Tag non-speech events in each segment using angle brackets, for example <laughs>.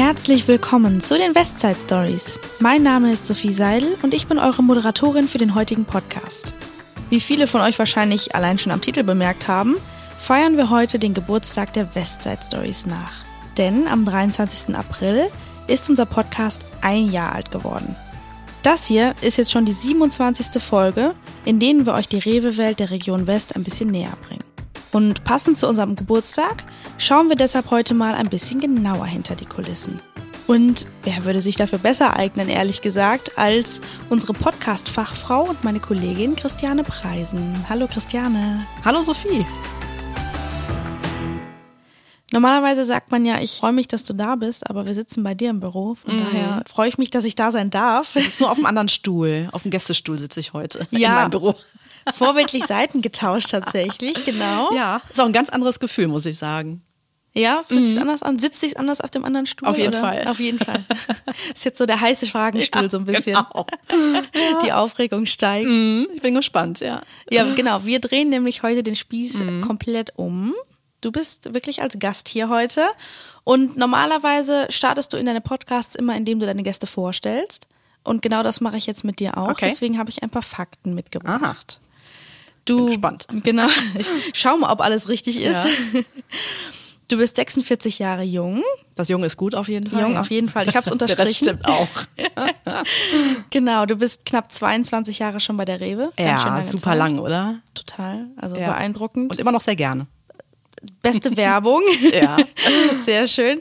Herzlich willkommen zu den Westside Stories. Mein Name ist Sophie Seidel und ich bin eure Moderatorin für den heutigen Podcast. Wie viele von euch wahrscheinlich allein schon am Titel bemerkt haben, feiern wir heute den Geburtstag der Westside Stories nach. Denn am 23. April ist unser Podcast ein Jahr alt geworden. Das hier ist jetzt schon die 27. Folge, in denen wir euch die Rewe-Welt der Region West ein bisschen näher bringen. Und passend zu unserem Geburtstag schauen wir deshalb heute mal ein bisschen genauer hinter die Kulissen. Und wer würde sich dafür besser eignen, ehrlich gesagt, als unsere Podcast-Fachfrau und meine Kollegin Christiane Preisen. Hallo Christiane. Hallo Sophie. Normalerweise sagt man ja, ich freue mich, dass du da bist, aber wir sitzen bei dir im Büro. Von mhm. daher freue ich mich, dass ich da sein darf. Das ist nur auf einem anderen Stuhl. Auf dem Gästestuhl sitze ich heute ja. in meinem Büro. Vorbildlich Seiten getauscht tatsächlich, <laughs> genau. Ja, ist auch ein ganz anderes Gefühl, muss ich sagen. Ja, fühlt mhm. sich anders an? Sitzt sich anders auf dem anderen Stuhl? Auf jeden oder? Fall. Auf jeden Fall. <laughs> ist jetzt so der heiße Fragenstuhl ja, so ein bisschen. Genau. <laughs> Die Aufregung steigt. Mhm. Ich bin gespannt, ja. Ja, genau. Wir drehen nämlich heute den Spieß mhm. komplett um. Du bist wirklich als Gast hier heute. Und normalerweise startest du in deine Podcasts immer, indem du deine Gäste vorstellst. Und genau das mache ich jetzt mit dir auch. Okay. Deswegen habe ich ein paar Fakten mitgebracht. Aha. Du, Bin gespannt. Genau. Ich schau mal, ob alles richtig ist. Ja. Du bist 46 Jahre jung. Das Jung ist gut auf jeden Fall. Jung auf jeden Fall. Ich habe <laughs> es unterstrichen. das stimmt auch. <laughs> genau, du bist knapp 22 Jahre schon bei der Rewe. ja, super Zeit. lang, oder? Total. Also ja. beeindruckend. Und immer noch sehr gerne. Beste <laughs> Werbung. ja. Sehr schön.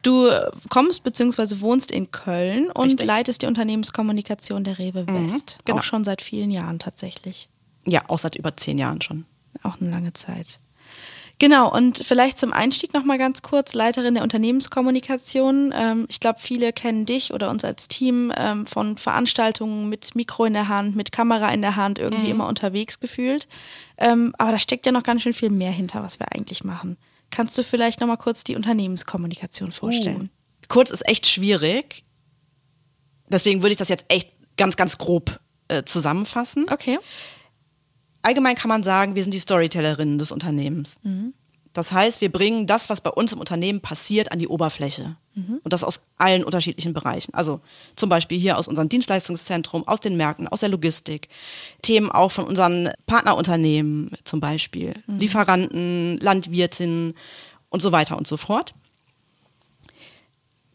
Du kommst bzw. wohnst in Köln und Richtig. leitest die Unternehmenskommunikation der Rewe mhm, West. Mhm, genau. Auch schon seit vielen Jahren tatsächlich. Ja, auch seit über zehn Jahren schon. Auch eine lange Zeit. Genau, und vielleicht zum Einstieg nochmal ganz kurz, Leiterin der Unternehmenskommunikation. Ähm, ich glaube, viele kennen dich oder uns als Team ähm, von Veranstaltungen mit Mikro in der Hand, mit Kamera in der Hand, irgendwie mhm. immer unterwegs gefühlt. Ähm, aber da steckt ja noch ganz schön viel mehr hinter, was wir eigentlich machen. Kannst du vielleicht nochmal kurz die Unternehmenskommunikation vorstellen? Uh, kurz ist echt schwierig. Deswegen würde ich das jetzt echt ganz, ganz grob äh, zusammenfassen. Okay allgemein kann man sagen, wir sind die Storytellerinnen des Unternehmens. Mhm. Das heißt, wir bringen das, was bei uns im Unternehmen passiert, an die Oberfläche. Mhm. Und das aus allen unterschiedlichen Bereichen. Also zum Beispiel hier aus unserem Dienstleistungszentrum, aus den Märkten, aus der Logistik. Themen auch von unseren Partnerunternehmen zum Beispiel. Mhm. Lieferanten, Landwirtinnen und so weiter und so fort.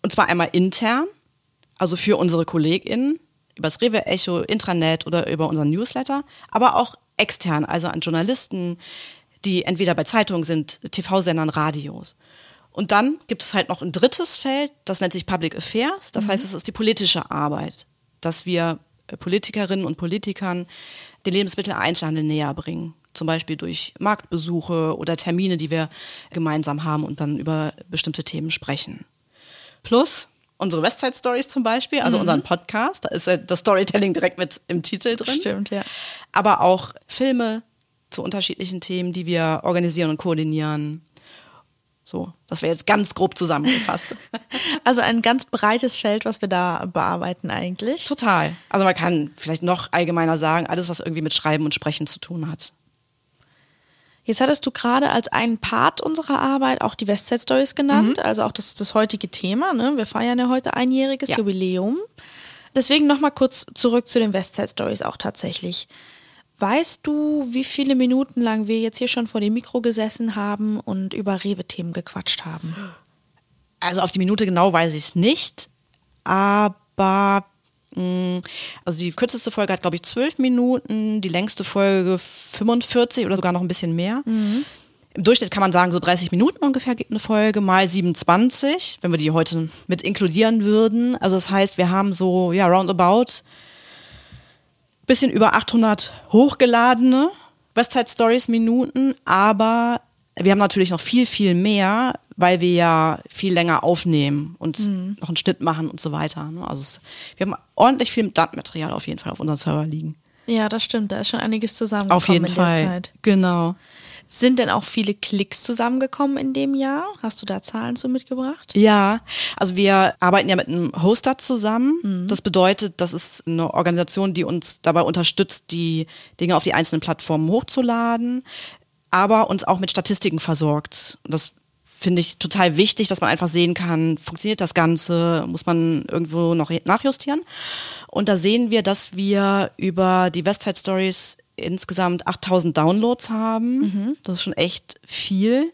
Und zwar einmal intern, also für unsere KollegInnen, über das Rewe Echo, Intranet oder über unseren Newsletter, aber auch extern, also an Journalisten, die entweder bei Zeitungen sind, TV-Sendern, Radios. Und dann gibt es halt noch ein drittes Feld, das nennt sich Public Affairs. Das mhm. heißt, es ist die politische Arbeit, dass wir äh, Politikerinnen und Politikern den Lebensmitteleinzelhandel näher bringen. Zum Beispiel durch Marktbesuche oder Termine, die wir gemeinsam haben und dann über bestimmte Themen sprechen. Plus unsere Westside Stories zum Beispiel, also mhm. unseren Podcast. Da ist ja das Storytelling direkt mit im Titel drin. Stimmt, ja. Aber auch Filme zu unterschiedlichen Themen, die wir organisieren und koordinieren. So, das wäre jetzt ganz grob zusammengefasst. <laughs> Also ein ganz breites Feld, was wir da bearbeiten eigentlich. Total. Also man kann vielleicht noch allgemeiner sagen, alles, was irgendwie mit Schreiben und Sprechen zu tun hat. Jetzt hattest du gerade als einen Part unserer Arbeit auch die Westside Stories genannt, mhm. also auch das, das heutige Thema. Ne? Wir feiern ja heute einjähriges ja. Jubiläum. Deswegen nochmal kurz zurück zu den Westside Stories auch tatsächlich. Weißt du, wie viele Minuten lang wir jetzt hier schon vor dem Mikro gesessen haben und über Rewe-Themen gequatscht haben? Also auf die Minute genau weiß ich es nicht, aber also die kürzeste Folge hat, glaube ich, zwölf Minuten, die längste Folge 45 oder sogar noch ein bisschen mehr. Mhm. Im Durchschnitt kann man sagen, so 30 Minuten ungefähr geht eine Folge, mal 27, wenn wir die heute mit inkludieren würden. Also das heißt, wir haben so, ja, roundabout bisschen über 800 hochgeladene Westside Stories Minuten, aber wir haben natürlich noch viel, viel mehr, weil wir ja viel länger aufnehmen und mhm. noch einen Schnitt machen und so weiter. Ne? Also es, wir haben ordentlich viel Datenmaterial auf jeden Fall auf unserem Server liegen. Ja, das stimmt. Da ist schon einiges zusammengekommen auf jeden in Fall. der Zeit. Genau. Sind denn auch viele Klicks zusammengekommen in dem Jahr? Hast du da Zahlen zu mitgebracht? Ja, also wir arbeiten ja mit einem Hoster zusammen. Mhm. Das bedeutet, das ist eine Organisation, die uns dabei unterstützt, die Dinge auf die einzelnen Plattformen hochzuladen, aber uns auch mit Statistiken versorgt. Das finde ich total wichtig, dass man einfach sehen kann, funktioniert das Ganze, muss man irgendwo noch nachjustieren. Und da sehen wir, dass wir über die Westside Stories insgesamt 8000 Downloads haben. Das ist schon echt viel.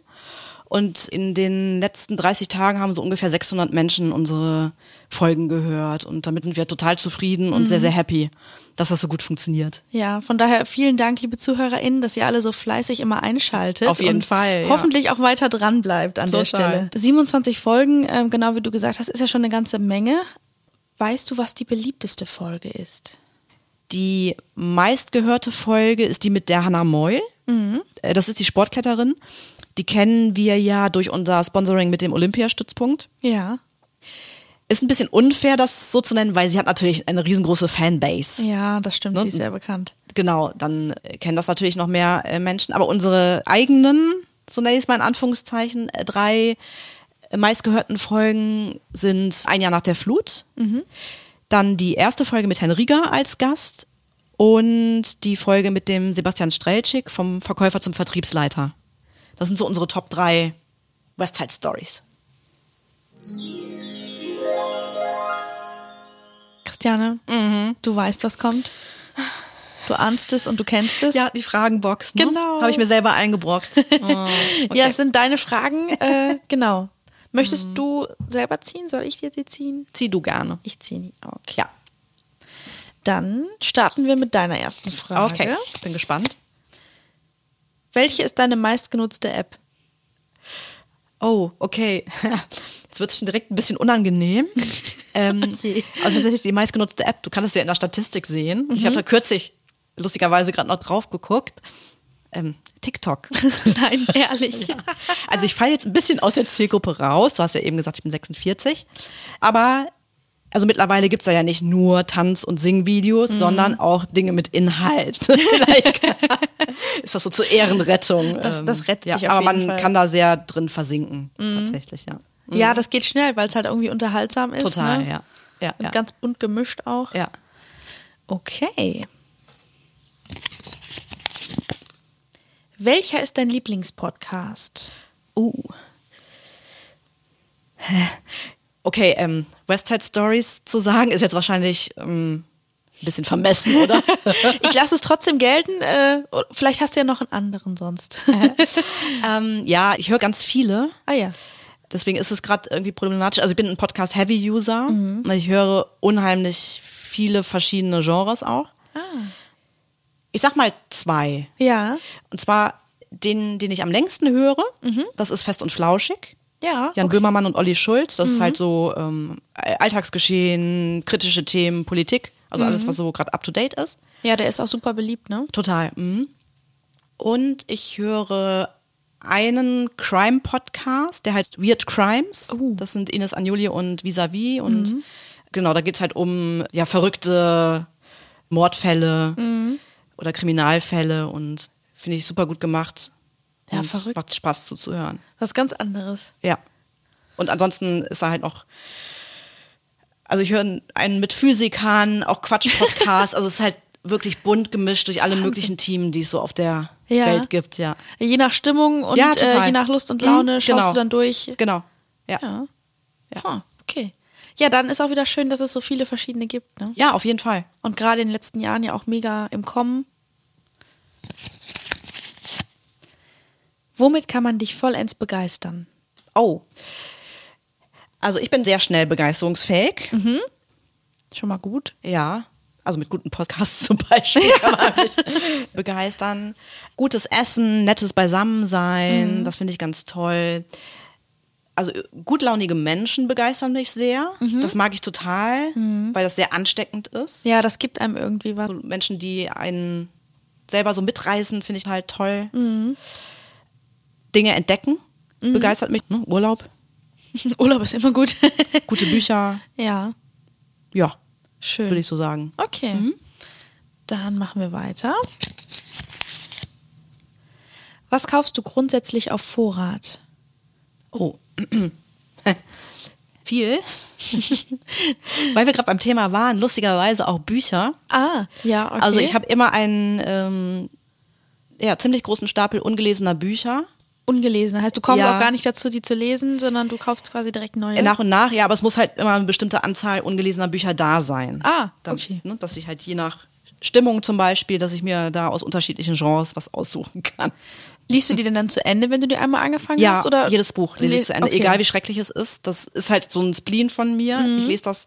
Und in den letzten 30 Tagen haben so ungefähr 600 Menschen unsere Folgen gehört. Und damit sind wir total zufrieden und sehr, sehr happy, dass das so gut funktioniert. Ja, von daher vielen Dank, liebe ZuhörerInnen, dass ihr alle so fleißig immer einschaltet. Auf jeden und Fall, ja. Hoffentlich auch weiter dran bleibt an der Total. Stelle. 27 Folgen, ähm, genau wie du gesagt hast, ist ja schon eine ganze Menge. Weißt du, was die beliebteste Folge ist? Die meistgehörte Folge ist die mit der Hannah Moll. Äh, Das ist die Sportkletterin. Die kennen wir ja durch unser Sponsoring mit dem Olympiastützpunkt. Ja. Ist ein bisschen unfair, das so zu nennen, weil sie hat natürlich eine riesengroße Fanbase. Ja, das stimmt, Ne? sie ist sehr bekannt. Genau, dann kennen das natürlich noch mehr äh, Menschen. Aber unsere eigenen, so nenne ich es mal in Anführungszeichen, äh, drei äh, meistgehörten Folgen sind Ein Jahr nach der Flut, dann die erste Folge mit Herrn Rieger als Gast und die Folge mit dem Sebastian Strelczyk vom Verkäufer zum Vertriebsleiter. Das sind so unsere Top drei Westside Stories. Christiane, du weißt, was kommt. Du ahnst es und du kennst es. Ja, die Fragenbox. Ne? Genau. Habe ich mir selber eingebrockt. <laughs> Oh, Ja, es sind deine Fragen. Äh, <laughs> genau. Möchtest du selber ziehen? Soll ich dir die ziehen? Zieh du gerne. Ich ziehe die. Okay. Ja. Dann starten wir mit deiner ersten Frage. Okay, bin gespannt. Welche ist deine meistgenutzte App? Oh, okay. <laughs> Jetzt wird es schon direkt ein bisschen unangenehm. <laughs> ähm, Okay. Also tatsächlich die meistgenutzte App. Du kannst es ja in der Statistik sehen. Ich habe da kürzlich lustigerweise gerade noch drauf geguckt. Ähm, TikTok. <laughs> Nein, ehrlich. Also ich falle jetzt ein bisschen aus der Zielgruppe raus. Du hast ja eben gesagt, ich bin 46. Aber also mittlerweile gibt's da ja nicht nur Tanz- und Singvideos, sondern auch Dinge mit Inhalt. <laughs> Vielleicht <laughs> ist das so zur Ehrenrettung. Das- ähm, das rettet ja, Aber man Fall. kann da sehr drin versinken, tatsächlich, ja. Ja, das geht schnell, weil es halt irgendwie unterhaltsam ist. Total, ne? ja. Ja, Und ja. ganz bunt gemischt auch. ja. Okay. Welcher ist dein Lieblingspodcast? Uh. Okay, ähm, West Side Stories zu sagen, ist jetzt wahrscheinlich ähm, ein bisschen vermessen, oder? <laughs> Ich lasse es trotzdem gelten. Äh, vielleicht hast du ja noch einen anderen sonst. <laughs> <laughs> ähm, ja, ich höre ganz viele. ah ja. Deswegen ist es gerade irgendwie problematisch. Also ich bin ein Podcast-Heavy-User. Ich höre unheimlich viele verschiedene Genres auch. Ah. Ich sag mal zwei. Ja. Und zwar den, den ich am längsten höre, das ist Fest und Flauschig. Ja. Jan okay. Böhmermann und Olli Schulz. Das ist halt so ähm, Alltagsgeschehen, kritische Themen, Politik. Also alles, was so gerade up to date ist. Ja, der ist auch super beliebt, ne? Total. Mhm. Und ich höre einen Crime-Podcast, der heißt Weird Crimes. Oh. Das sind Ines Agnoli und Visavi. Und genau, da geht's halt um ja, verrückte Mordfälle oder Kriminalfälle und finde ich super gut gemacht. Ja, und verrückt. macht Spaß zuzuhören. Was ganz anderes. Ja. Und ansonsten ist er halt noch. Also ich höre einen mit Physikern, auch Quatsch-Podcast. <laughs> also es ist halt wirklich bunt gemischt durch alle möglichen Themen, die es so auf der Ja. Welt gibt, ja. Je nach Stimmung und Ja, äh, je nach Lust und Laune Mhm, schaust genau. du dann durch. Genau. Ja. Ja. Ja. Ah, okay. Ja, dann ist auch wieder schön, dass es so viele verschiedene gibt. Ne? Ja, auf jeden Fall. Und gerade in den letzten Jahren ja auch mega im Kommen. Womit kann man dich vollends begeistern? Oh. Also ich bin sehr schnell begeisterungsfähig. Schon mal gut. Ja. Also mit guten Podcasts <laughs> zum Beispiel kann man mich begeistern. Gutes Essen, nettes Beisammensein, das finde ich ganz toll. Also gutlaunige Menschen begeistern mich sehr. Das mag ich total, weil das sehr ansteckend ist. Ja, das gibt einem irgendwie was. Menschen, die einen selber so mitreißen, finde ich halt toll. Dinge entdecken, begeistert mich. Ne? Urlaub, <laughs> Urlaub ist immer gut. <laughs> gute Bücher, ja, ja, schön. würde ich so sagen. Okay. Dann machen wir weiter. Was kaufst du grundsätzlich auf Vorrat? Oh. <clears throat> Viel. <laughs> Weil wir gerade beim Thema waren, lustigerweise auch Bücher. Ah, ja, okay. Also ich habe immer einen ähm, ja, ziemlich großen Stapel ungelesener Bücher. Ungelesen. Heißt, du kommst Ja. auch gar nicht dazu, die zu lesen, sondern du kaufst quasi direkt neue. Nach und nach, ja, aber es muss halt immer eine bestimmte Anzahl ungelesener Bücher da sein. Ah, okay. ne, dass ich halt je nach Stimmung zum Beispiel, dass ich mir da aus unterschiedlichen Genres was aussuchen kann. Liest du die denn dann zu Ende, wenn du die einmal angefangen Ja, hast? Oder? jedes Buch lese ich zu Ende, okay. egal wie schrecklich es ist. Das ist halt so ein Spleen von mir. Mhm. Ich lese das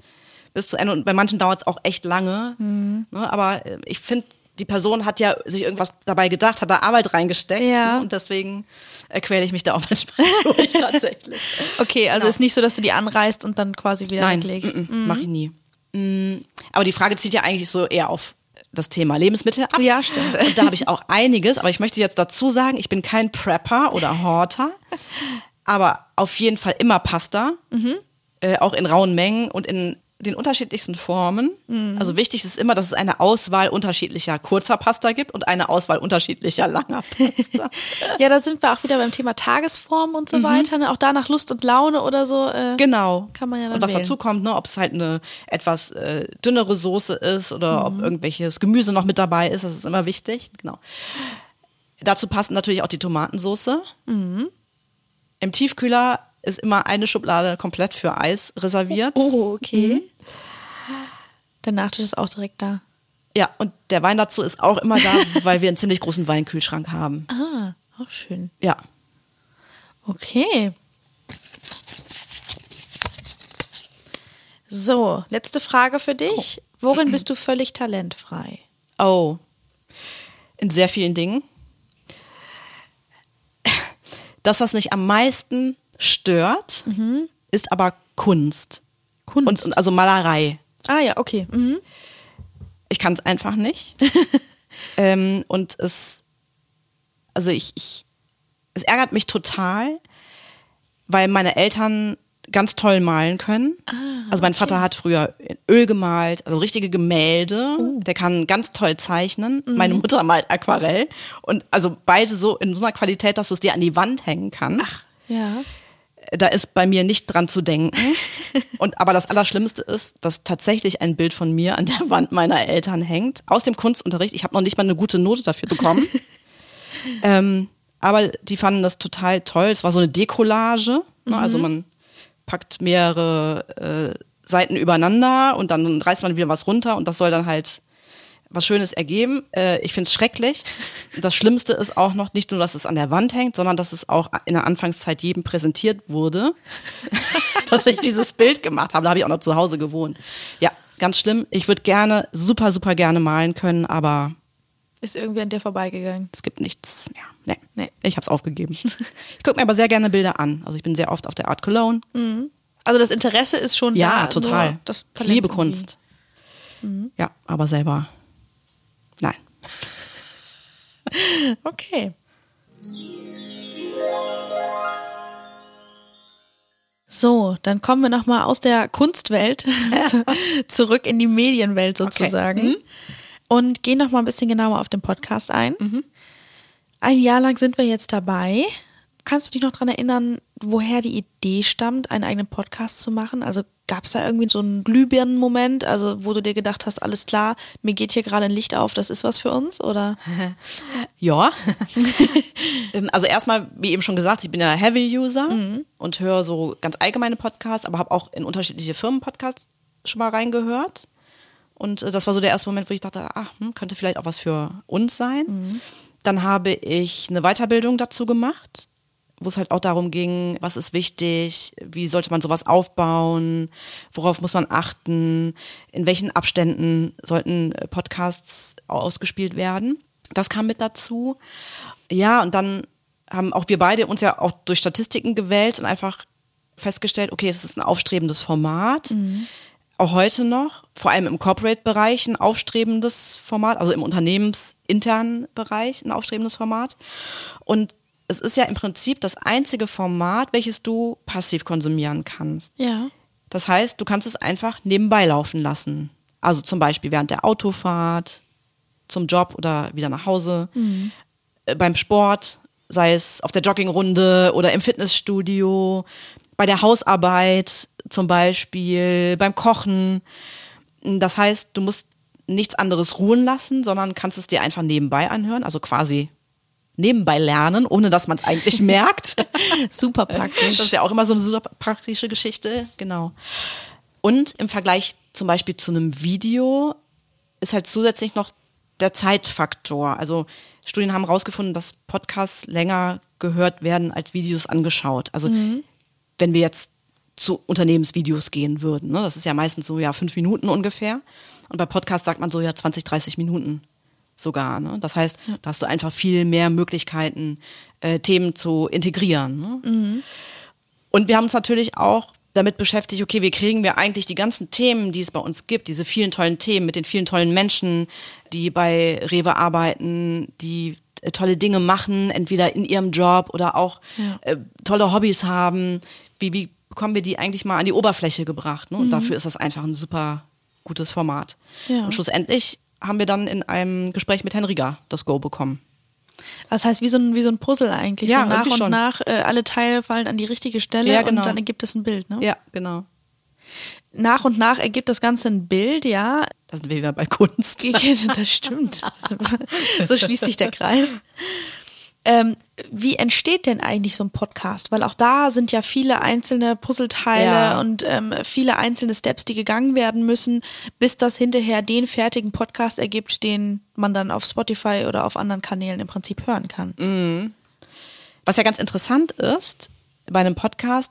bis zu Ende und bei manchen dauert es auch echt lange. Mhm. Ne, aber äh, ich finde, die Person hat ja sich irgendwas dabei gedacht, hat da Arbeit reingesteckt. Ja. Ne, und deswegen quäle ich mich da auch <laughs> manchmal durch <laughs> tatsächlich. Okay, also Genau. ist nicht so, dass du die anreißt und dann quasi wieder Nein, weglegst. mm, mm, mach ich nie. Mm, aber die Frage zielt ja eigentlich so eher auf das Thema Lebensmittel ab. Ja, stimmt. Und da habe ich auch einiges, aber ich möchte jetzt dazu sagen, ich bin kein Prepper oder Horter, aber auf jeden Fall immer Pasta, Mhm. äh, auch in rauen Mengen und in den unterschiedlichsten Formen. Mhm. Also wichtig ist immer, dass es eine Auswahl unterschiedlicher kurzer Pasta gibt und eine Auswahl unterschiedlicher langer <laughs> Pasta. Ja, da sind wir auch wieder beim Thema Tagesform und so weiter. Ne? Auch da nach Lust und Laune oder so. Äh, Mhm. Genau. Kann man ja dann Und was wählen. dazu kommt, ne, ob es halt eine etwas äh, dünnere Soße ist oder Mhm. ob irgendwelches Gemüse noch mit dabei ist, das ist immer wichtig. Genau. Dazu passt natürlich auch die Tomatensoße. Mhm. Im Tiefkühler ist immer eine Schublade komplett für Eis reserviert. Oh, okay. Mhm. Der Nachtisch ist auch direkt da. Ja, und der Wein dazu ist auch immer da, <laughs> weil wir einen ziemlich großen Weinkühlschrank haben. Ah, auch schön. Ja. Okay. So, letzte Frage für dich. Worin bist du völlig talentfrei? Oh. In sehr vielen Dingen. Das, was mich am meisten stört, ist aber Kunst. Kunst. Und, und also Malerei. Ah ja, okay. Mhm. Ich kann es einfach nicht. <laughs> ähm, und es, also ich, ich, es ärgert mich total, weil meine Eltern ganz toll malen können. also mein Vater hat früher in Öl gemalt, also richtige Gemälde. Der kann ganz toll zeichnen. Meine Mutter malt Aquarell. Und also beide so in so einer Qualität, dass du es dir an die Wand hängen kannst. Ja. Da ist bei mir nicht dran zu denken. <laughs> Und aber das Allerschlimmste ist, dass tatsächlich ein Bild von mir an der Wand meiner Eltern hängt, aus dem Kunstunterricht. Ich habe noch nicht mal eine gute Note dafür bekommen. <laughs> ähm, aber die fanden das total toll. Es war so eine Decollage. Ne? Also man packt mehrere äh, Seiten übereinander und dann reißt man wieder was runter und das soll dann halt was Schönes ergeben. Äh, ich finde es schrecklich. Das Schlimmste ist auch noch nicht nur, dass es an der Wand hängt, sondern dass es auch in der Anfangszeit jedem präsentiert wurde, <laughs> dass ich dieses Bild gemacht habe. Da habe ich auch noch zu Hause gewohnt. Ja, ganz schlimm. Ich würde gerne, super, super gerne malen können, aber Ist irgendwie an dir vorbeigegangen. es gibt nichts mehr. Nee, nee ich habe es aufgegeben. Ich gucke mir aber sehr gerne Bilder an. Also ich bin sehr oft auf der Art Cologne. Also das Interesse ist schon Ja, da. total. nur Das Talent liebe. Kunst. Ja, aber selber nein. <laughs> Okay. So, dann kommen wir nochmal aus der Kunstwelt <laughs> zu, zurück in die Medienwelt sozusagen Mhm. und gehen nochmal ein bisschen genauer auf den Podcast ein. Mhm. Ein Jahr lang sind wir jetzt dabei. Kannst du dich noch dran erinnern, woher die Idee stammt, einen eigenen Podcast zu machen? Also gab es da irgendwie so einen Glühbirnen-Moment, also wo du dir gedacht hast, alles klar, mir geht hier gerade ein Licht auf, das ist was für uns? Oder? <laughs> Ja. <laughs> Ähm, also erstmal, wie eben schon gesagt, ich bin ja Heavy-User und höre so ganz allgemeine Podcasts, aber habe auch in unterschiedliche Firmen-Podcasts schon mal reingehört. Und äh, das war so der erste Moment, wo ich dachte, ach, hm, könnte vielleicht auch was für uns sein. Dann habe ich eine Weiterbildung dazu gemacht, wo es halt auch darum ging, was ist wichtig, wie sollte man sowas aufbauen, worauf muss man achten, in welchen Abständen sollten äh, Podcasts ausgespielt werden. Das kam mit dazu. Ja, und dann haben auch wir beide uns ja auch durch Statistiken gewählt und einfach festgestellt, okay, es ist ein aufstrebendes Format. Auch heute noch, vor allem im Corporate-Bereich ein aufstrebendes Format, also im unternehmensinternen Bereich ein aufstrebendes Format. Und es ist ja im Prinzip das einzige Format, welches du passiv konsumieren kannst. Ja. Das heißt, du kannst es einfach nebenbei laufen lassen. Also zum Beispiel während der Autofahrt, zum Job oder wieder nach Hause, äh, beim Sport, sei es auf der Joggingrunde oder im Fitnessstudio, bei der Hausarbeit zum Beispiel, beim Kochen. Das heißt, du musst nichts anderes ruhen lassen, sondern kannst es dir einfach nebenbei anhören, also quasi nebenbei lernen, ohne dass man es eigentlich <laughs> merkt. Super praktisch. Das ist ja auch immer so eine super praktische Geschichte, genau. Und im Vergleich zum Beispiel zu einem Video ist halt zusätzlich noch der Zeitfaktor. Also Studien haben herausgefunden, dass Podcasts länger gehört werden als Videos angeschaut. Also wenn wir jetzt zu Unternehmensvideos gehen würden, ne, das ist ja meistens so ja fünf Minuten ungefähr. Und bei Podcasts sagt man so ja 20, 30 Minuten sogar. Ne? Das heißt, da hast du einfach viel mehr Möglichkeiten, äh, Themen zu integrieren. Ne? Und wir haben uns natürlich auch damit beschäftigt, okay, wie kriegen wir eigentlich die ganzen Themen, die es bei uns gibt, diese vielen tollen Themen mit den vielen tollen Menschen, die bei Rewe arbeiten, die äh, tolle Dinge machen, entweder in ihrem Job oder auch Ja. äh, tolle Hobbys haben. Wie, wie bekommen wir die eigentlich mal an die Oberfläche gebracht? Ne? Und dafür ist das einfach ein super gutes Format. Ja. Und schlussendlich haben wir dann in einem Gespräch mit Henrika das Go bekommen. Das heißt, wie so ein, wie so ein Puzzle eigentlich. Ja, so nach und schon. nach, äh, alle Teile fallen an die richtige Stelle Ja, genau. und dann ergibt es ein Bild. Ne? Ja, genau. Nach und nach ergibt das Ganze ein Bild, ja. Da sind wir wieder bei Kunst. <laughs> das stimmt. <laughs> so schließt sich der Kreis. Ähm, wie entsteht denn eigentlich so ein Podcast? Weil auch da sind ja viele einzelne Puzzleteile Ja. und ähm, viele einzelne Steps, die gegangen werden müssen, bis das hinterher den fertigen Podcast ergibt, den man dann auf Spotify oder auf anderen Kanälen im Prinzip hören kann. Was ja ganz interessant ist, bei einem Podcast,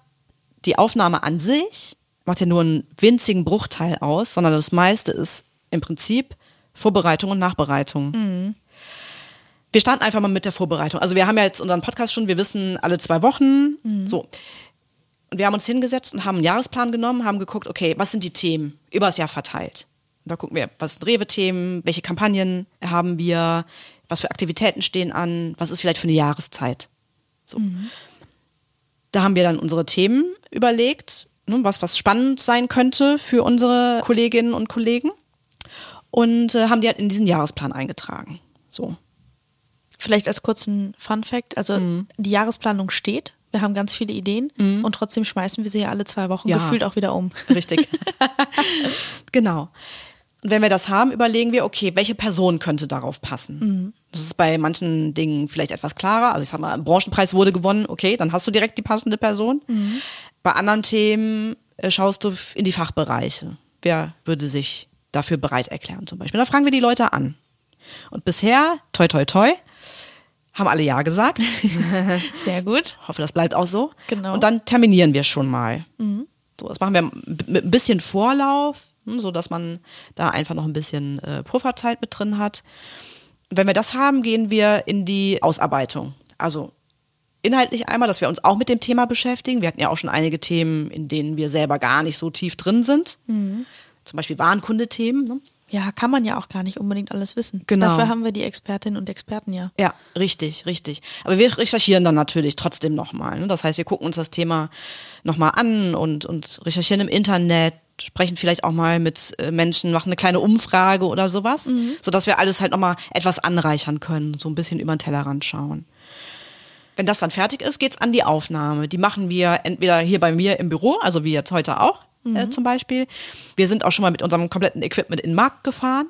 die Aufnahme an sich macht ja nur einen winzigen Bruchteil aus, sondern das meiste ist im Prinzip Vorbereitung und Nachbereitung. Wir starten einfach mal mit der Vorbereitung. Also wir haben ja jetzt unseren Podcast schon, wir wissen alle zwei Wochen, so. Und wir haben uns hingesetzt und haben einen Jahresplan genommen, haben geguckt, okay, was sind die Themen über das Jahr verteilt? Und da gucken wir, was sind Rewe-Themen, welche Kampagnen haben wir, was für Aktivitäten stehen an, was ist vielleicht für eine Jahreszeit. So. Da haben wir dann unsere Themen überlegt, ne, was, was spannend sein könnte für unsere Kolleginnen und Kollegen und äh, haben die halt in diesen Jahresplan eingetragen. So. Vielleicht als kurzen Fun Fact, also Mhm. die Jahresplanung steht, wir haben ganz viele Ideen und trotzdem schmeißen wir sie ja alle zwei Wochen Ja. gefühlt auch wieder um. <laughs> Richtig. <laughs> genau. Und wenn wir das haben, überlegen wir, okay, welche Person könnte darauf passen? Das ist bei manchen Dingen vielleicht etwas klarer. Also ich sag mal, ein Branchenpreis wurde gewonnen, okay, dann hast du direkt die passende Person. Bei anderen Themen äh, schaust du in die Fachbereiche. Wer würde sich dafür bereit erklären zum Beispiel? Da fragen wir die Leute an. Und bisher, toi toi toi, haben alle Ja gesagt. <laughs> Sehr gut. hoffe, das bleibt auch so. Genau. Und dann terminieren wir schon mal. So, das machen wir mit ein bisschen Vorlauf, hm, so dass man da einfach noch ein bisschen äh, Pufferzeit mit drin hat. Wenn wir das haben, gehen wir in die Ausarbeitung. Also inhaltlich einmal, dass wir uns auch mit dem Thema beschäftigen. Wir hatten ja auch schon einige Themen, in denen wir selber gar nicht so tief drin sind. Zum Beispiel Warenkundethemen. Ne? Ja, kann man ja auch gar nicht unbedingt alles wissen. Genau. Dafür haben wir die Expertinnen und Experten ja. Ja, richtig, richtig. Aber wir recherchieren dann natürlich trotzdem nochmal. Ne? Das heißt, wir gucken uns das Thema nochmal an und, und recherchieren im Internet, sprechen vielleicht auch mal mit äh, Menschen, machen eine kleine Umfrage oder sowas, sodass wir alles halt nochmal etwas anreichern können, so ein bisschen über den Tellerrand schauen. Wenn das dann fertig ist, geht's an die Aufnahme. Die machen wir entweder hier bei mir im Büro, also wie jetzt heute auch äh, zum Beispiel. Wir sind auch schon mal mit unserem kompletten Equipment in den Markt gefahren.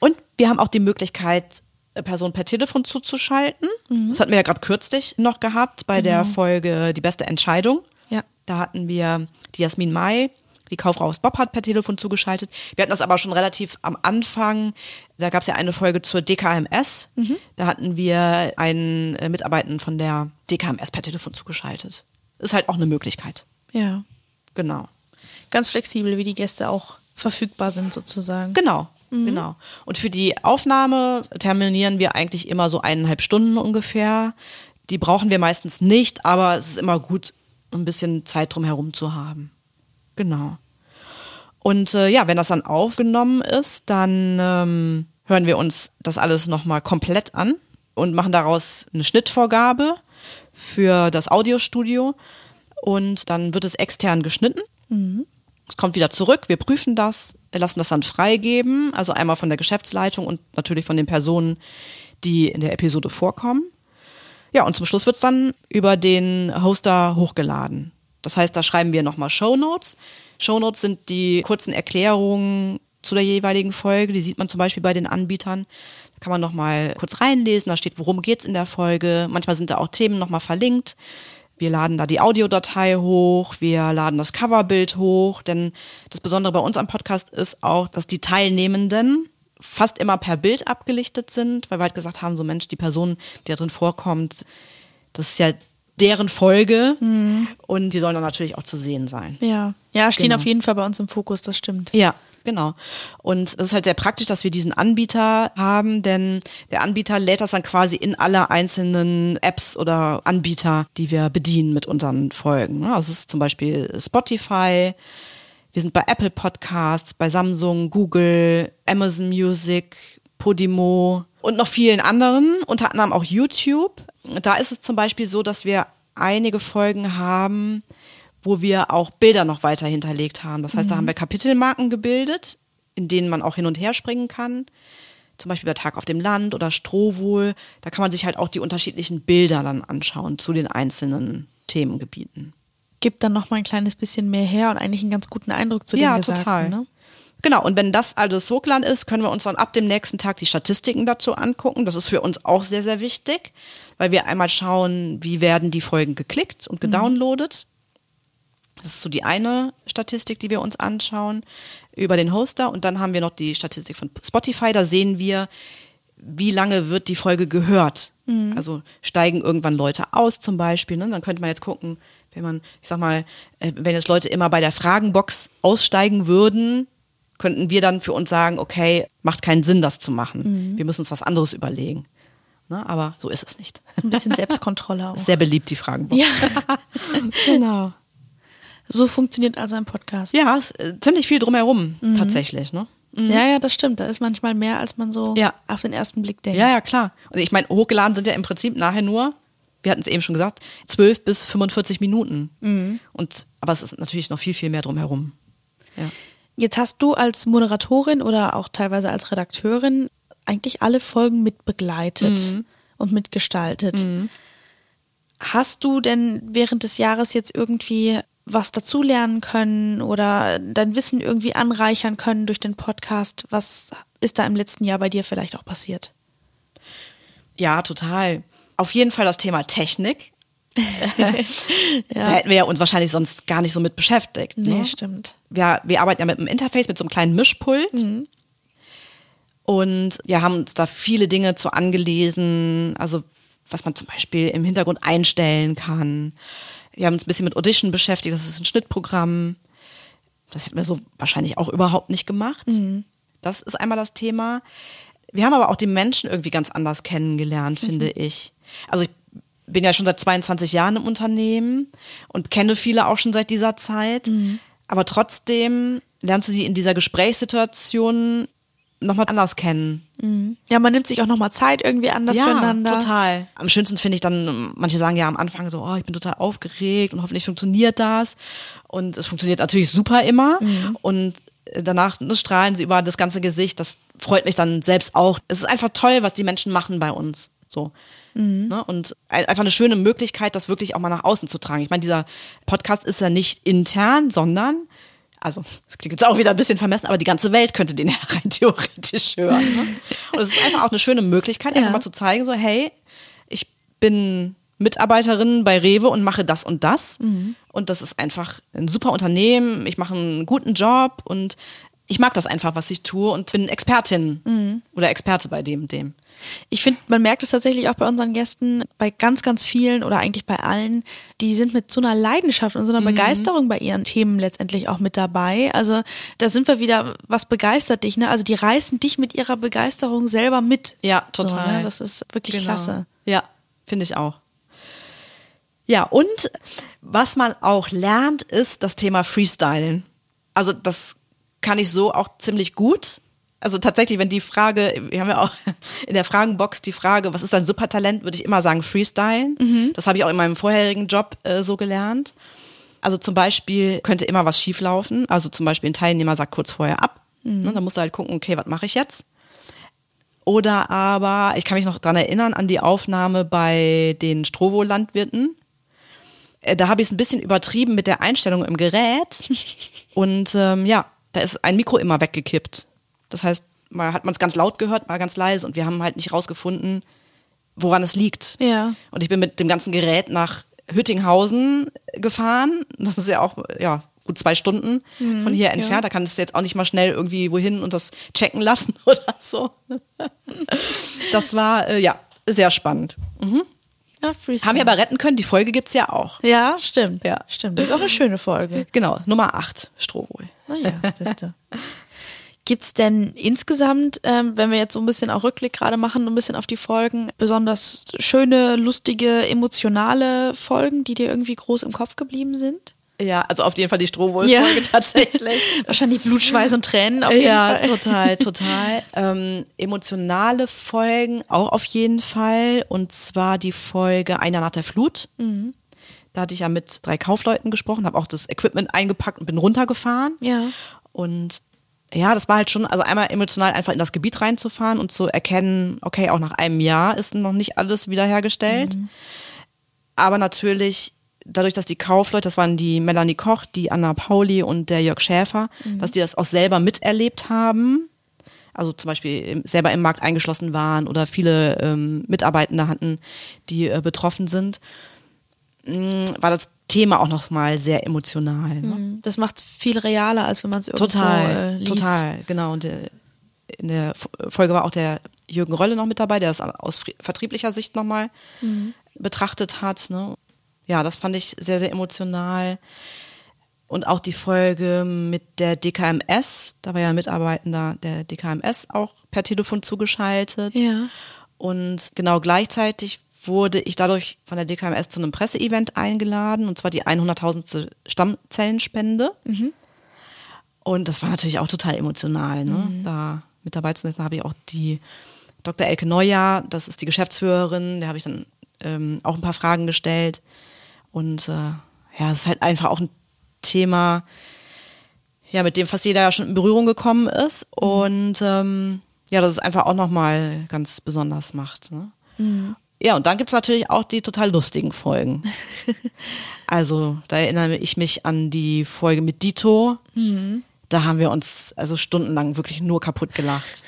Und wir haben auch die Möglichkeit, eine Person per Telefon zuzuschalten. Das hatten wir ja gerade kürzlich noch gehabt bei der Folge Die beste Entscheidung. Ja. Da hatten wir die Jasmin Mai, die Kauffrau aus Bob hat per Telefon zugeschaltet. Wir hatten das aber schon relativ am Anfang. Da gab es ja eine Folge zur DKMS. Da hatten wir einen äh, Mitarbeitenden von der DKMS per Telefon zugeschaltet. Ist halt auch eine Möglichkeit. Ja. Genau. Ganz flexibel, wie die Gäste auch verfügbar sind sozusagen. Genau, genau. Und für die Aufnahme terminieren wir eigentlich immer so eineinhalb Stunden ungefähr. Die brauchen wir meistens nicht, aber es ist immer gut, ein bisschen Zeit drum herum zu haben. Genau. Und äh, ja, wenn das dann aufgenommen ist, dann ähm, hören wir uns das alles nochmal komplett an und machen daraus eine Schnittvorgabe für das Audiostudio. Und dann wird es extern geschnitten. Es kommt wieder zurück, wir prüfen das, wir lassen das dann freigeben, also einmal von der Geschäftsleitung und natürlich von den Personen, die in der Episode vorkommen. Ja, und zum Schluss wird's dann über den Hoster hochgeladen. Das heißt, da schreiben wir nochmal Shownotes. Shownotes sind die kurzen Erklärungen zu der jeweiligen Folge, die sieht man zum Beispiel bei den Anbietern. Da kann man nochmal kurz reinlesen, da steht, worum geht's in der Folge. Manchmal sind da auch Themen nochmal verlinkt. Wir laden da die Audiodatei hoch, wir laden das Coverbild hoch, denn das Besondere bei uns am Podcast ist auch, dass die Teilnehmenden fast immer per Bild abgelichtet sind, weil wir halt gesagt haben, so Mensch, die Person, die da drin vorkommt, das ist ja deren Folge mhm. und die sollen dann natürlich auch zu sehen sein. Ja, ja, stehen genau. auf jeden Fall bei uns im Fokus, das stimmt. Ja, genau. Und es ist halt sehr praktisch, dass wir diesen Anbieter haben, denn der Anbieter lädt das dann quasi in alle einzelnen Apps oder Anbieter, die wir bedienen mit unseren Folgen. Also es ist zum Beispiel Spotify, wir sind bei Apple Podcasts, bei Samsung, Google, Amazon Music, Podimo und noch vielen anderen, unter anderem auch YouTube. Da ist es zum Beispiel so, dass wir einige Folgen haben, wo wir auch Bilder noch weiter hinterlegt haben. Das heißt, mhm. da haben wir Kapitelmarken gebildet, in denen man auch hin und her springen kann. Zum Beispiel bei Tag auf dem Land oder Strohwohl. Da kann man sich halt auch die unterschiedlichen Bilder dann anschauen zu den einzelnen Themengebieten. Gibt dann noch mal ein kleines bisschen mehr her und eigentlich einen ganz guten Eindruck zu dem Ja, Gesagten, total. Ne? Genau, und wenn das alles Hochland ist, können wir uns dann ab dem nächsten Tag die Statistiken dazu angucken. Das ist für uns auch sehr, sehr wichtig, weil wir einmal schauen, wie werden die Folgen geklickt und mhm. Das ist so die eine Statistik, die wir uns anschauen über den Hoster. Und dann haben wir noch die Statistik von Spotify. Da sehen wir, wie lange wird die Folge gehört. Mhm. Also steigen irgendwann Leute aus zum Beispiel. Ne? Dann könnte man jetzt gucken, wenn man, ich sag mal, äh, wenn jetzt Leute immer bei der Fragenbox aussteigen würden, könnten wir dann für uns sagen, okay, macht keinen Sinn, das zu machen. Mhm. Wir müssen uns was anderes überlegen. Ne? Aber so ist es nicht. Ein bisschen <laughs> Selbstkontrolle auch. Sehr beliebt, die Fragenbox. Ja, <laughs> genau. So funktioniert also ein Podcast. Ja, äh, ziemlich viel drumherum mhm. tatsächlich. Ne? Mhm. Ja, ja, das stimmt. Da ist manchmal mehr, als man so ja. auf den ersten Blick denkt. Ja, ja, klar. Und ich meine, hochgeladen sind ja im Prinzip nachher nur, wir hatten es eben schon gesagt, 12 bis 45 Minuten. Mhm. Und, aber es ist natürlich noch viel, viel mehr drumherum. Ja. Jetzt hast du als Moderatorin oder auch teilweise als Redakteurin eigentlich alle Folgen mit begleitet mhm. und mitgestaltet. Mhm. Hast du denn während des Jahres jetzt irgendwie was dazulernen können oder dein Wissen irgendwie anreichern können durch den Podcast? Was ist da im letzten Jahr bei dir vielleicht auch passiert? Ja, total. Auf jeden Fall das Thema Technik. <laughs> ja. Da hätten wir ja uns wahrscheinlich sonst gar nicht so mit beschäftigt. Nee, ne? stimmt. Wir, wir arbeiten ja mit einem Interface, mit so einem kleinen Mischpult. Mhm. Und ja, haben uns da viele Dinge zu angelesen, also was man zum Beispiel im Hintergrund einstellen kann. Wir haben uns ein bisschen mit Audition beschäftigt, das ist ein Schnittprogramm. Das hätten wir so wahrscheinlich auch überhaupt nicht gemacht. Mhm. Das ist einmal das Thema. Wir haben aber auch die Menschen irgendwie ganz anders kennengelernt, mhm. finde ich. Also ich bin ja schon seit 22 Jahren im Unternehmen und kenne viele auch schon seit dieser Zeit. Mhm. Aber trotzdem lernst du sie in dieser Gesprächssituation nochmal anders kennen. Mhm. Ja, man nimmt sich auch nochmal Zeit irgendwie anders ja, füreinander. total. Am schönsten finde ich dann, manche sagen ja am Anfang so, oh, ich bin total aufgeregt und hoffentlich funktioniert das. Und es funktioniert natürlich super immer. Mhm. Und danach ne, strahlen sie über das ganze Gesicht. Das freut mich dann selbst auch. Es ist einfach toll, was die Menschen machen bei uns. So. Mhm. Ne? Und einfach eine schöne Möglichkeit, das wirklich auch mal nach außen zu tragen. Ich meine, dieser Podcast ist ja nicht intern, sondern also das klingt jetzt auch wieder ein bisschen vermessen, aber die ganze Welt könnte den <laughs> ja rein theoretisch hören. Ne? Und es ist einfach auch eine schöne Möglichkeit, einfach ja. mal zu zeigen, so hey, ich bin Mitarbeiterin bei Rewe und mache das und das. Mhm. Und das ist einfach ein super Unternehmen, ich mache einen guten Job und ich mag das einfach, was ich tue und bin Expertin mhm. Oder Experte bei dem und dem. Ich finde, man merkt es tatsächlich auch bei unseren Gästen, bei ganz, ganz vielen oder eigentlich bei allen, die sind mit so einer Leidenschaft und so einer mhm. Begeisterung bei ihren Themen letztendlich auch mit dabei. Also da sind wir wieder, was begeistert dich, ne? Also die reißen dich mit ihrer Begeisterung selber mit. Ja, total. So, ne? Das ist wirklich genau. klasse. Ja, finde ich auch. Ja, und was man auch lernt, ist das Thema Freestylen. Also das kann ich so auch ziemlich gut also tatsächlich, wenn die Frage, wir haben ja auch in der Fragenbox die Frage, was ist dein Supertalent, würde ich immer sagen Freestylen. Mhm. Das habe ich auch in meinem vorherigen Job äh, so gelernt. Also zum Beispiel könnte immer was schieflaufen. Also zum Beispiel ein Teilnehmer sagt kurz vorher ab. Mhm. Ne, dann musst du halt gucken, okay, was mache ich jetzt? Oder aber, ich kann mich noch dran erinnern an die Aufnahme bei den Strovo-Landwirten. Äh, da habe ich es ein bisschen übertrieben mit der Einstellung im Gerät. <laughs> Und ähm, ja, da ist ein Mikro immer weggekippt. Das heißt, mal hat man es ganz laut gehört, mal ganz leise und wir haben halt nicht rausgefunden, woran es liegt. Ja. Und ich bin mit dem ganzen Gerät nach Hüttinghausen gefahren. Das ist ja auch, ja, gut zwei Stunden von hier entfernt. Da kannst du jetzt auch nicht mal schnell irgendwie wohin und das checken lassen <laughs> oder so. Das war, äh, ja, sehr spannend. ja Freestyle. Haben wir aber retten können, die Folge gibt's ja auch. Ja, stimmt. Ja. Stimmt. Das ist auch eine schöne Folge. Genau, Nummer 8, Strohwohl. Naja, siehste. <laughs> Gibt's denn insgesamt, ähm, wenn wir jetzt so ein bisschen auch Rückblick gerade machen, ein bisschen auf die Folgen, besonders schöne, lustige, emotionale Folgen, die dir irgendwie groß im Kopf geblieben sind? Ja, also auf jeden Fall die Strohwohl-Folge <laughs> tatsächlich. <laughs> Wahrscheinlich Blut, Schweiß und Tränen auf jeden ja, Fall. total, <laughs> total. Ähm, emotionale Folgen auch auf jeden Fall. Und zwar die Folge Einer nach der Flut. Da hatte ich ja mit drei Kaufleuten gesprochen, habe auch das Equipment eingepackt und bin runtergefahren. Ja. Und ja, das war halt schon, also einmal emotional einfach in das Gebiet reinzufahren und zu erkennen, okay, auch nach einem Jahr ist noch nicht alles wiederhergestellt. Aber natürlich, dadurch, dass die Kaufleute, das waren die Melanie Koch, die Anna Pauli und der Jörg Schäfer, dass die das auch selber miterlebt haben. Also zum Beispiel selber im Markt eingeschlossen waren oder viele ähm, Mitarbeitende hatten, die äh, betroffen sind, mh, war das Thema auch nochmal sehr emotional. Ne? Das macht viel realer, als wenn man es irgendwo äh, Total, liest. total, genau. Und äh, in der Folge war auch der Jürgen Rölle noch mit dabei, der das aus vertrieblicher Sicht nochmal betrachtet hat. Ne? Ja, das fand ich sehr, sehr emotional. Und auch die Folge mit der DKMS, da war ja ein Mitarbeitender der DKMS auch per Telefon zugeschaltet. Ja. Und genau gleichzeitig wurde ich dadurch von der DKMS zu einem Presseevent eingeladen, und zwar die 100.000. Stammzellenspende. Und das war natürlich auch total emotional, ne? da mit dabei zu sein. Da habe ich auch die Dr. Elke Neujahr, das ist die Geschäftsführerin, der habe ich dann ähm, auch ein paar Fragen gestellt. Und äh, ja, es ist halt einfach auch ein Thema, ja, mit dem fast jeder ja schon in Berührung gekommen ist. Und ähm, ja, das es einfach auch nochmal ganz besonders macht. Ne? Ja, und dann gibt's natürlich auch die total lustigen Folgen. <laughs> also, da erinnere ich mich an die Folge mit Dito. Da haben wir uns also stundenlang wirklich nur kaputt gelacht.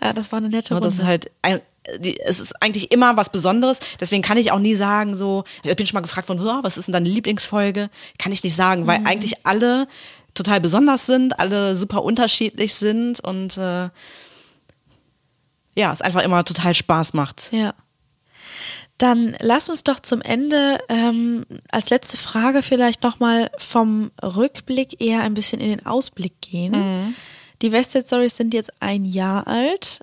ja, <laughs> das war eine nette Ne, Runde. Das ist halt, ein, die, es ist eigentlich immer was Besonderes. Deswegen kann ich auch nie sagen, so, ich bin schon mal gefragt worden, "Oh, was ist denn deine Lieblingsfolge? Kann ich nicht sagen, weil eigentlich alle total besonders sind, alle super unterschiedlich sind und äh, ja, es einfach immer total Spaß macht. Ja. Dann lass uns doch zum Ende ähm, als letzte Frage vielleicht nochmal vom Rückblick eher ein bisschen in den Ausblick gehen. Die Westside Stories sind jetzt ein Jahr alt.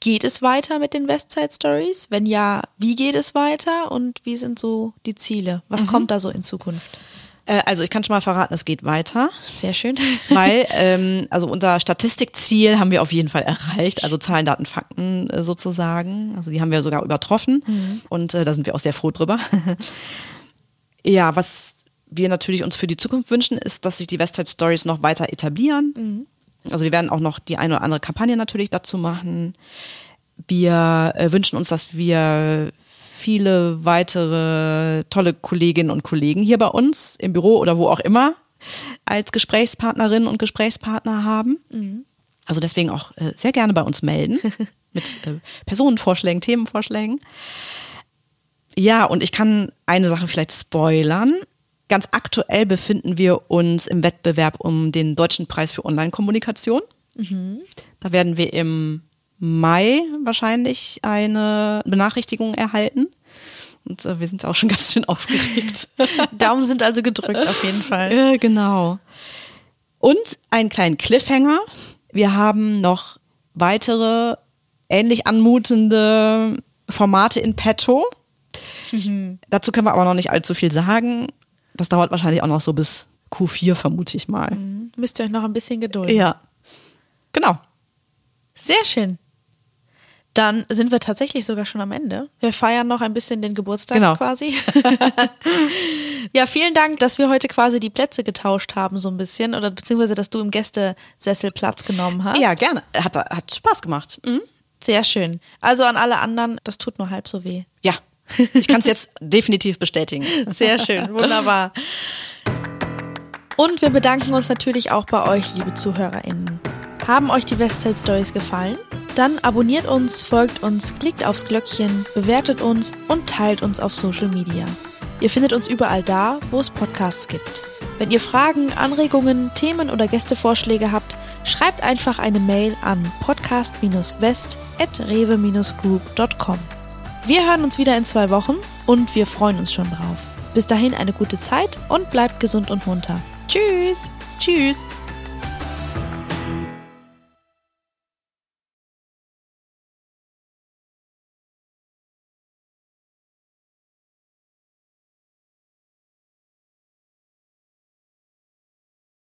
Geht es weiter mit den Westside Stories? Wenn ja, wie geht es weiter und wie sind so die Ziele? Was kommt da so in Zukunft? Äh, also ich kann schon mal verraten, es geht weiter. Sehr schön. <laughs> Weil, ähm, also unser Statistikziel haben wir auf jeden Fall erreicht, also Zahlen, Daten, Fakten äh, sozusagen. Also die haben wir sogar übertroffen und äh, da sind wir auch sehr froh drüber. <laughs> ja, was wir natürlich uns für die Zukunft wünschen, ist, dass sich die Westside Stories noch weiter etablieren. Also wir werden auch noch die eine oder andere Kampagne natürlich dazu machen. Wir äh, wünschen uns, dass wir viele weitere tolle Kolleginnen und Kollegen hier bei uns im Büro oder wo auch immer als Gesprächspartnerinnen und Gesprächspartner haben. Also deswegen auch äh, sehr gerne bei uns melden <laughs> mit äh, Personenvorschlägen, Themenvorschlägen. Ja, und ich kann eine Sache vielleicht spoilern. Ganz aktuell befinden wir uns im Wettbewerb um den Deutschen Preis für Online-Kommunikation. Da werden wir im Mai wahrscheinlich eine Benachrichtigung erhalten. Und äh, wir sind auch schon <laughs> ganz schön aufgeregt. <laughs> Daumen sind also gedrückt auf jeden Fall. Ja, genau. Und einen kleinen Cliffhanger. Wir haben noch weitere ähnlich anmutende Formate in petto. Dazu können wir aber noch nicht allzu viel sagen. Das dauert wahrscheinlich auch noch so bis Q4, vermute ich mal. Müsst ihr euch noch ein bisschen gedulden. Ja. Genau. Sehr schön. Dann sind wir tatsächlich sogar schon am Ende. Wir feiern noch ein bisschen den Geburtstag Genau. quasi. <laughs> ja, vielen Dank, dass wir heute quasi die Plätze getauscht haben, so ein bisschen. Oder beziehungsweise, dass du im Gästesessel Platz genommen hast. Ja, gerne. Hat, hat Spaß gemacht. Mhm. Sehr schön. Also an alle anderen, das tut nur halb so weh. Ja. Ich kann es jetzt <laughs> definitiv bestätigen. <laughs> Sehr schön, wunderbar. Und wir bedanken uns natürlich auch bei euch, liebe ZuhörerInnen. Haben euch die Westside Stories gefallen? Dann abonniert uns, folgt uns, klickt aufs Glöckchen, bewertet uns und teilt uns auf Social Media. Ihr findet uns überall da, wo es Podcasts gibt. Wenn ihr Fragen, Anregungen, Themen oder Gästevorschläge habt, schreibt einfach eine Mail an podcast-west.rewe-group.com. Wir hören uns wieder in zwei Wochen und wir freuen uns schon drauf. Bis dahin eine gute Zeit und bleibt gesund und munter. Tschüss! Tschüss!